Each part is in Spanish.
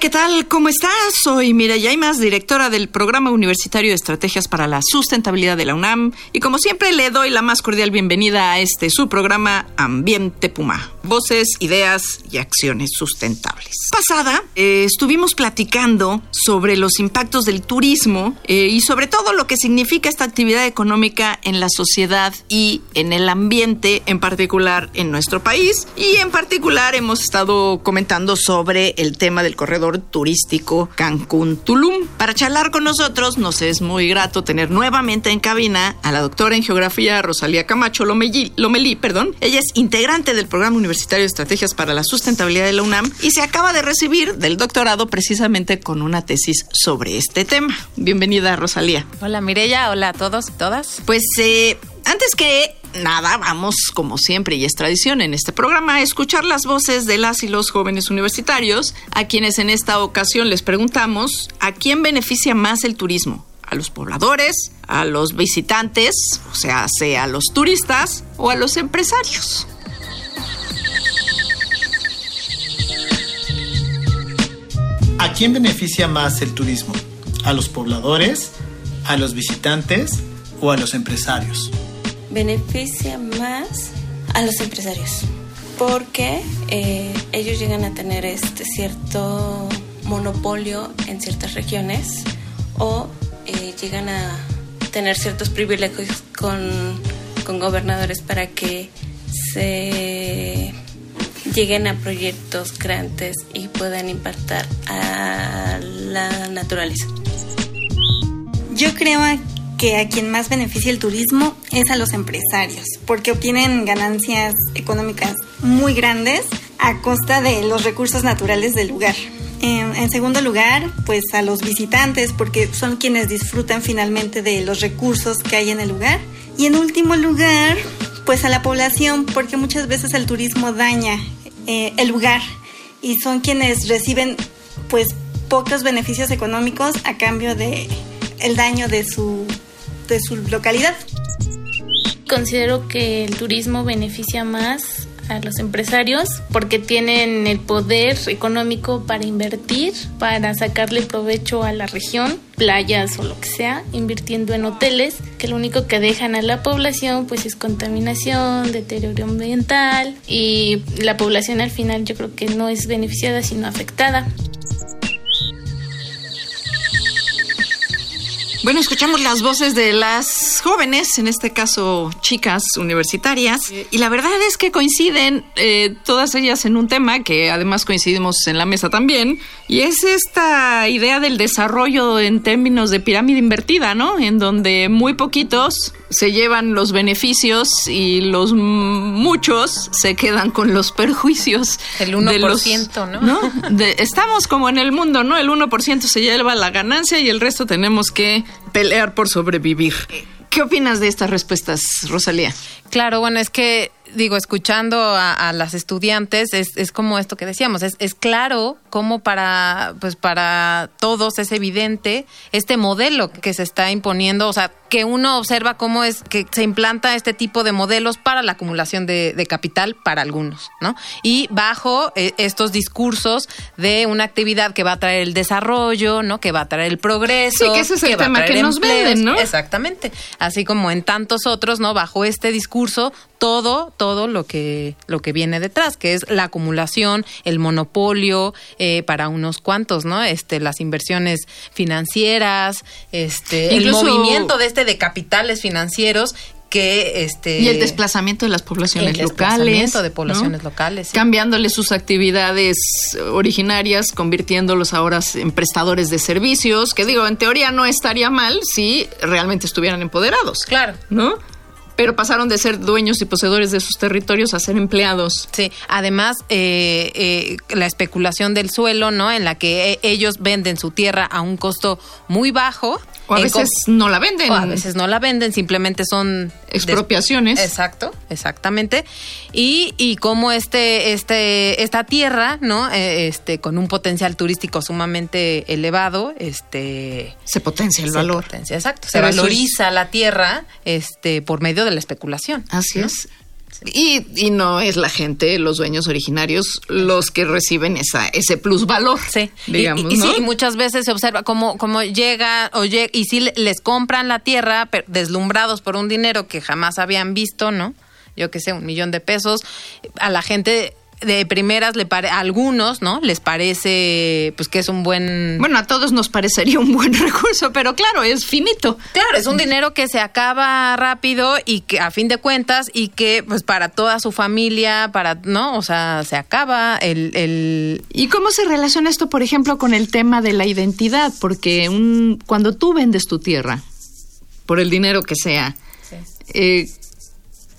¿Qué tal? ¿Cómo estás? Soy Mireya Yaimas, directora del Programa Universitario de Estrategias para la Sustentabilidad de la UNAM, y como siempre le doy la más cordial bienvenida a este su programa Ambiente Puma. Voces, ideas y acciones sustentables. Pasada, eh, estuvimos platicando sobre los impactos del turismo eh, y sobre todo lo que significa esta actividad económica en la sociedad y en el ambiente, en particular en nuestro país. Y en particular hemos estado comentando sobre el tema del corredor turístico Cancún-Tulum. Para charlar con nosotros nos es muy grato tener nuevamente en cabina a la doctora en geografía Rosalía Camacho Lomelí, Lomelí perdón. Ella es integrante del programa universitario Universitario de Estrategias para la Sustentabilidad de la UNAM y se acaba de recibir del doctorado precisamente con una tesis sobre este tema. Bienvenida, Rosalía. Hola, Mirella. Hola a todos y todas. Pues eh, antes que nada, vamos, como siempre y es tradición en este programa, a escuchar las voces de las y los jóvenes universitarios, a quienes en esta ocasión les preguntamos a quién beneficia más el turismo. A los pobladores, a los visitantes, o sea, sea a los turistas o a los empresarios. ¿A quién beneficia más el turismo? ¿A los pobladores, a los visitantes o a los empresarios? Beneficia más a los empresarios porque eh, ellos llegan a tener este cierto monopolio en ciertas regiones o eh, llegan a tener ciertos privilegios con, con gobernadores para que se lleguen a proyectos grandes y puedan impactar a la naturaleza. Yo creo que a quien más beneficia el turismo es a los empresarios, porque obtienen ganancias económicas muy grandes a costa de los recursos naturales del lugar. En, en, segundo lugar, pues a los visitantes, porque son quienes disfrutan finalmente de los recursos que hay en el lugar. Y en último lugar, pues a la población, porque muchas veces el turismo daña eh, el lugar y son quienes reciben pues pocos beneficios económicos a cambio de el daño de su de su localidad. Considero que el turismo beneficia más a los empresarios porque tienen el poder económico para invertir, para sacarle provecho a la región, playas o lo que sea, invirtiendo en hoteles que lo único que dejan a la población pues es contaminación, deterioro ambiental y la población al final yo creo que no es beneficiada sino afectada. Bueno, escuchamos las voces de las jóvenes, en este caso chicas universitarias, y la verdad es que coinciden eh, todas ellas en un tema que además coincidimos en la mesa también, y es esta idea del desarrollo en términos de pirámide invertida, ¿no? En donde muy poquitos se llevan los beneficios y los muchos se quedan con los perjuicios. El 1%, de los, ¿no? ¿no? De, estamos como en el mundo, ¿no? El 1% se lleva la ganancia y el resto tenemos que pelear por sobrevivir. ¿Qué opinas de estas respuestas, Rosalía? Claro, bueno, es que digo, escuchando a, las estudiantes, es, es, como esto que decíamos, es, es claro cómo para, pues para todos es evidente este modelo que se está imponiendo, o sea, que uno observa cómo es que se implanta este tipo de modelos para la acumulación de, capital para algunos, ¿no? Y bajo eh, estos discursos de una actividad que va a traer el desarrollo, ¿no? Que va a traer el progreso. Sí, que ese es el tema que nos venden, ¿no? Exactamente. Así como en tantos otros, ¿no? Bajo este discurso, todo, todo lo que, lo que viene detrás, que es la acumulación, el monopolio eh, para unos cuantos, ¿no? Este, las inversiones financieras, este, el movimiento de este de capitales financieros que este y el desplazamiento de las poblaciones el locales de poblaciones locales cambiándole sus actividades originarias convirtiéndolos ahora en prestadores de servicios que digo en teoría no estaría mal si realmente estuvieran empoderados claro. no pero pasaron de ser dueños y poseedores de sus territorios a ser empleados. Sí, además eh, eh, la especulación del suelo, ¿no? En la que eh, ellos venden su tierra a un costo muy bajo. O a veces no la venden. o a veces no la venden, simplemente son Expropiaciones. Exacto, exactamente. Y, y como este, este, esta tierra, ¿no? Eh, este, con un potencial turístico sumamente elevado, este Se potencia el se valor. potencia, exacto. Se Pero valoriza la tierra, este, por medio de la especulación. Así ¿no? es. Y, y no es la gente, los dueños originarios, los que reciben esa, ese plusvalor. Sí, Y- digamos, y, ¿no? sí, y muchas veces se observa cómo, cómo llega o y sí le- les compran la tierra deslumbrados por un dinero que jamás habían visto, ¿no? Yo qué sé, un millón de pesos. A la gente de primeras le pare, a algunos, ¿no? Les parece pues que es un buen Bueno, a todos nos parecería un buen recurso, pero claro, es finito. Claro, es un dinero que se acaba rápido y que a fin de cuentas y que pues para toda su familia, para, ¿no? O sea, se acaba el, el ¿Y cómo se relaciona esto, por ejemplo, con el tema de la identidad? Porque un, cuando tú vendes tu tierra, por el dinero que sea, eh,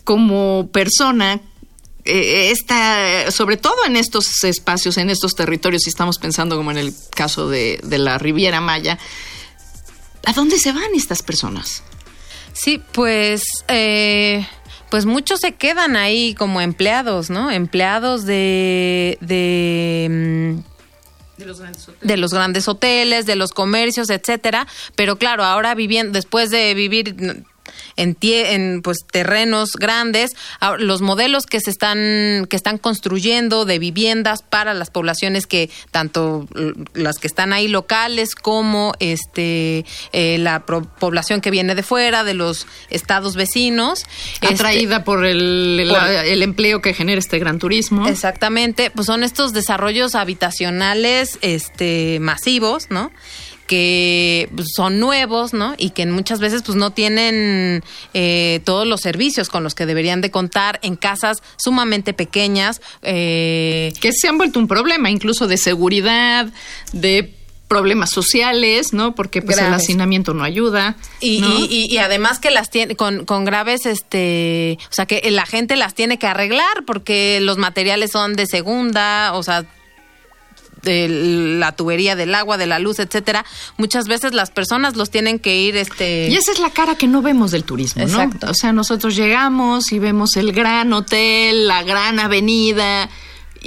como persona, eh, esta, sobre todo en estos espacios, en estos territorios, si estamos pensando como en el caso de, de la Riviera Maya, ¿a dónde se van estas personas? Sí, pues, eh, pues muchos se quedan ahí como empleados, ¿no? Empleados de, de, mm, de los grandes hoteles, de los comercios, etcétera. Pero claro, ahora viviendo, después de vivir en, tie- en pues terrenos grandes, ahora, los modelos que se están que están construyendo de viviendas para las poblaciones que tanto las que están ahí locales como este eh, la pro- población que viene de fuera de los estados vecinos este, Atraída por el, el- por- el empleo que genera este gran turismo. Exactamente, pues son estos desarrollos habitacionales este masivos, ¿no? Que pues, son nuevos, ¿no? Y que muchas veces pues no tienen eh, todos los servicios con los que deberían de contar en casas sumamente pequeñas. eh, que se han vuelto un problema, incluso de seguridad, de problemas sociales, ¿no? Porque pues el hacinamiento no ayuda. Y, ¿no? y, y- y además que las tiene con, con graves, este, o sea que la gente las tiene que arreglar porque los materiales son de segunda, o sea, de la tubería del agua, de la luz, etcétera. Muchas veces las personas los tienen que ir, este. Y esa es la cara que no vemos del turismo, ¿no? Exacto. O sea, nosotros llegamos y vemos el gran hotel, la gran avenida.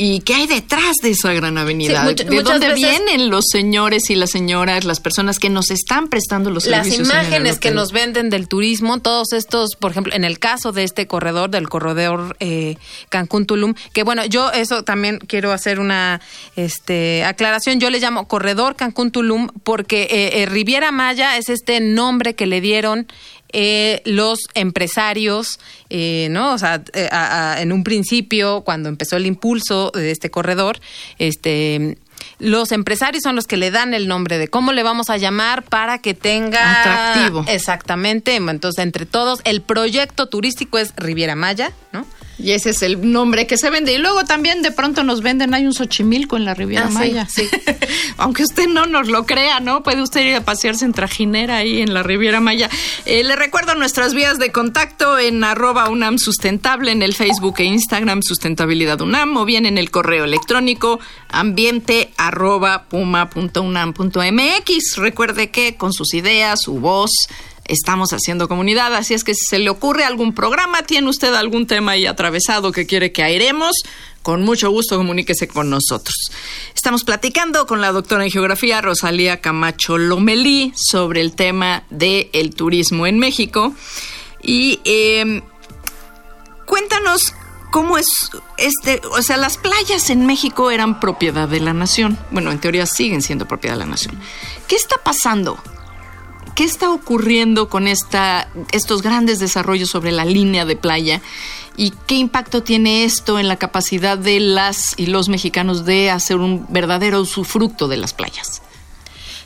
¿Y qué hay detrás de esa gran avenida? Sí, ¿De dónde veces- vienen los señores y las señoras, las personas que nos están prestando los las servicios? el imágenes que nos venden del turismo, todos estos, por ejemplo, en el caso de este corredor, del corredor eh, Cancún-Tulum, que bueno, yo eso también quiero hacer una este, aclaración, yo le llamo corredor Cancún-Tulum porque eh, eh, Riviera Maya es este nombre que le dieron eh, los empresarios, eh, ¿no? O sea, eh, a- a- en un principio, cuando empezó el impulso de este corredor, este los empresarios son los que le dan el nombre de cómo le vamos a llamar para que tenga Atractivo. Exactamente. Entonces, entre todos, el proyecto turístico es Riviera Maya, ¿no? Y ese es el nombre que se vende. Y luego también de pronto nos venden, hay un Xochimilco en la Riviera Ah, Maya. sí. Aunque usted no nos lo crea, ¿no? Puede usted ir a pasearse en trajinera ahí en la Riviera Maya. Eh, le recuerdo nuestras vías de contacto en arroba UNAM Sustentable, en el Facebook e Instagram Sustentabilidad UNAM, o bien en el correo electrónico ambiente arroba puma unam punto mx. Recuerde que con sus ideas, su voz, estamos haciendo comunidad, así es que si se le ocurre algún programa, tiene usted algún tema ahí atravesado que quiere que airemos, con mucho gusto comuníquese con nosotros. Estamos platicando con la doctora en geografía Rosalía Camacho Lomelí sobre el tema del turismo en México. Y eh, cuéntanos cómo es este, o sea, las playas en México eran propiedad de la nación. Bueno, en teoría siguen siendo propiedad de la nación. ¿Qué está pasando? ¿Qué está ocurriendo con esta, estos grandes desarrollos sobre la línea de playa? ¿Y qué impacto tiene esto en la capacidad de las y los mexicanos de hacer un verdadero usufructo de las playas?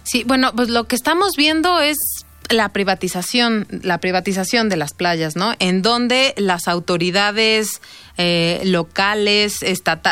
Sí, bueno, pues lo que estamos viendo es la privatización, la privatización de las playas, ¿no? En donde las autoridades eh, locales,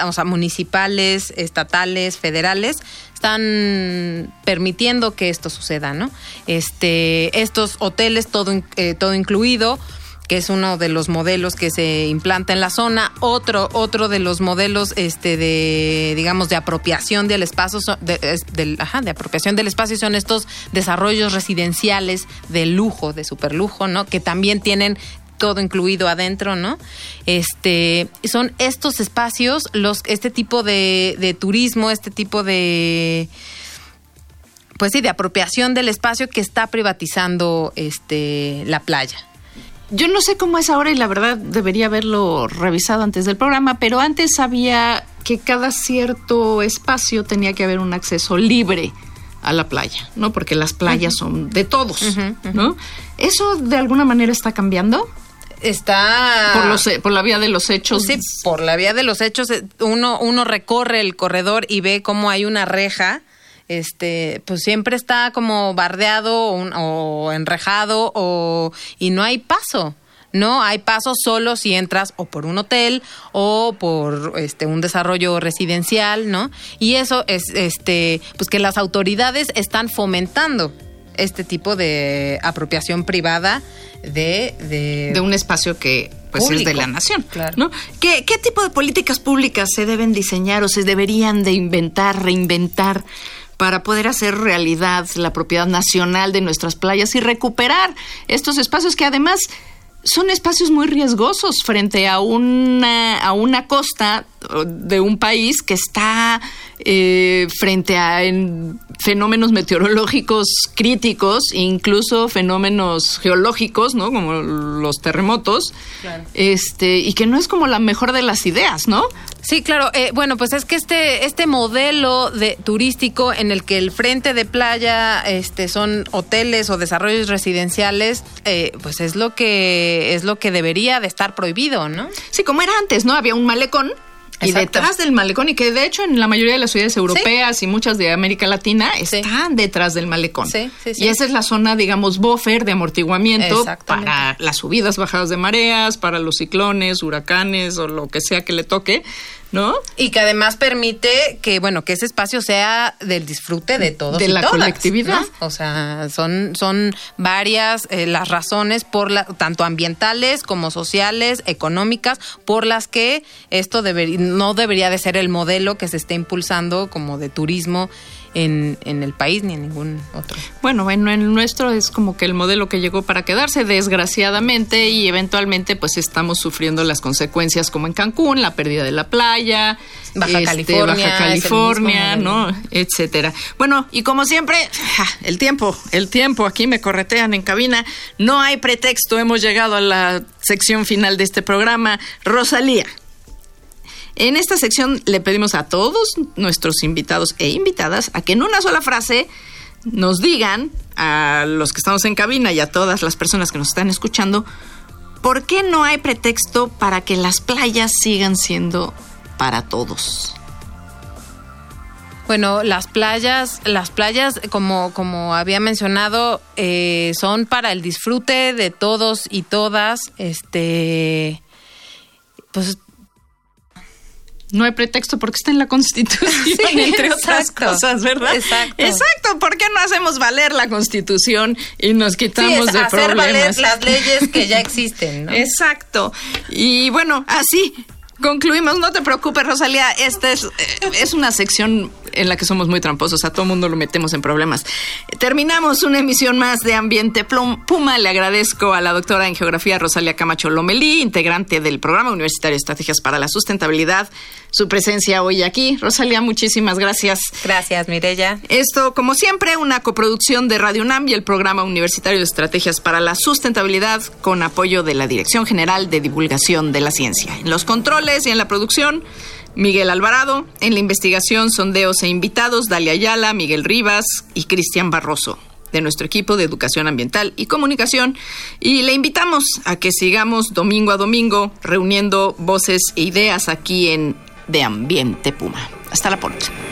o sea, municipales, estatales, federales, están permitiendo que esto suceda, ¿no? Este, estos hoteles, todo, eh, todo incluido, que es uno de los modelos que se implanta en la zona. Otro, otro de los modelos este, de, digamos, de apropiación del espacio, de apropiación del espacio son estos desarrollos residenciales de lujo, de superlujo, ¿no? Que también tienen todo incluido adentro, ¿no? Este, son estos espacios, los, este tipo de, de turismo, este tipo de pues sí, de apropiación del espacio que está privatizando este la playa. Yo no sé cómo es ahora y la verdad debería haberlo revisado antes del programa, pero antes sabía que cada cierto espacio tenía que haber un acceso libre a la playa, ¿no? Porque las playas son de todos, ¿no? ¿Eso de alguna manera está cambiando? Está por los por la vía de los hechos. Sí por la vía de los hechos eh, uno uno recorre el corredor y ve cómo hay una reja este pues siempre está como bardeado o, enrejado o y no hay paso no hay paso solo si entras o por un hotel o por este un desarrollo residencial no y eso es este pues que las autoridades están fomentando este tipo de apropiación privada de, de, un espacio que pues es de la nación. ¿no? ¿Qué, ¿Qué tipo de políticas públicas se deben diseñar o se deberían de inventar, reinventar? para poder hacer realidad la propiedad nacional de nuestras playas y recuperar estos espacios que además son espacios muy riesgosos frente a una, a una costa de un país que está eh, frente a fenómenos meteorológicos críticos, incluso fenómenos geológicos, ¿no? Como los terremotos, este, y que no es como la mejor de las ideas, ¿no? Sí, claro. Eh, bueno, pues es que este, este modelo de turístico en el que el frente de playa este, son hoteles o desarrollos residenciales, eh, pues es lo que es lo que debería de estar prohibido, ¿no? Sí, como era antes, ¿no? Había un malecón y detrás del malecón, y que de hecho en la mayoría de las ciudades europeas y muchas de América Latina están detrás del malecón. y esa es la zona, digamos, buffer de amortiguamiento para las subidas, bajadas de mareas, para los ciclones, huracanes o lo que sea que le toque. ¿No? Y que además permite que, bueno, que ese espacio sea del disfrute de todos de la colectividad. O sea, son, son varias eh, las razones por la, tanto ambientales como sociales, económicas, por las que esto no debería de ser el modelo que se esté impulsando como de turismo en, en, el país ni en ningún otro. Bueno, en el nuestro es como que el modelo que llegó para quedarse, desgraciadamente, y eventualmente pues estamos sufriendo las consecuencias como en Cancún, la pérdida de la playa, Baja este, California, Baja California, ¿no? Etcétera. Bueno, y como siempre, el tiempo, el tiempo, aquí me corretean en cabina, no hay pretexto, hemos llegado a la sección final de este programa. Rosalía, en esta sección le pedimos a todos nuestros invitados e invitadas a que en una sola frase nos digan a los que estamos en cabina y a todas las personas que nos están escuchando, ¿por qué no hay pretexto para que las playas sigan siendo para todos? Bueno, las playas, las playas, como, como había mencionado, eh, son para el disfrute de todos y todas. Este, pues no hay pretexto porque está en la Constitución, entre otras cosas, ¿verdad? Exacto. Exacto. ¿Por qué no hacemos valer la Constitución y nos quitamos de hacer valer las leyes que ya existen, ¿no? Exacto. Y bueno, así concluimos. No te preocupes, Rosalía. Esta es, es una sección en la que somos muy tramposos, a todo mundo lo metemos en problemas. Terminamos una emisión más de Ambiente Puma. Le agradezco a la doctora en Geografía Rosalia Camacho Lomelí, integrante del Programa Universitario de Estrategias para la Sustentabilidad, su presencia hoy aquí. Rosalia, muchísimas gracias. Gracias, Mirella. Esto, como siempre, una coproducción de Radio UNAM y el Programa Universitario de Estrategias para la Sustentabilidad con apoyo de la Dirección General de Divulgación de la Ciencia. En los controles y en la producción, Miguel Alvarado. En la investigación, sondeos e invitados, Dalia Ayala, Miguel Rivas y Cristian Barroso de nuestro equipo de Educación Ambiental y Comunicación y le invitamos a que sigamos domingo a domingo reuniendo voces e ideas aquí en De Ambiente Puma. Hasta la próxima.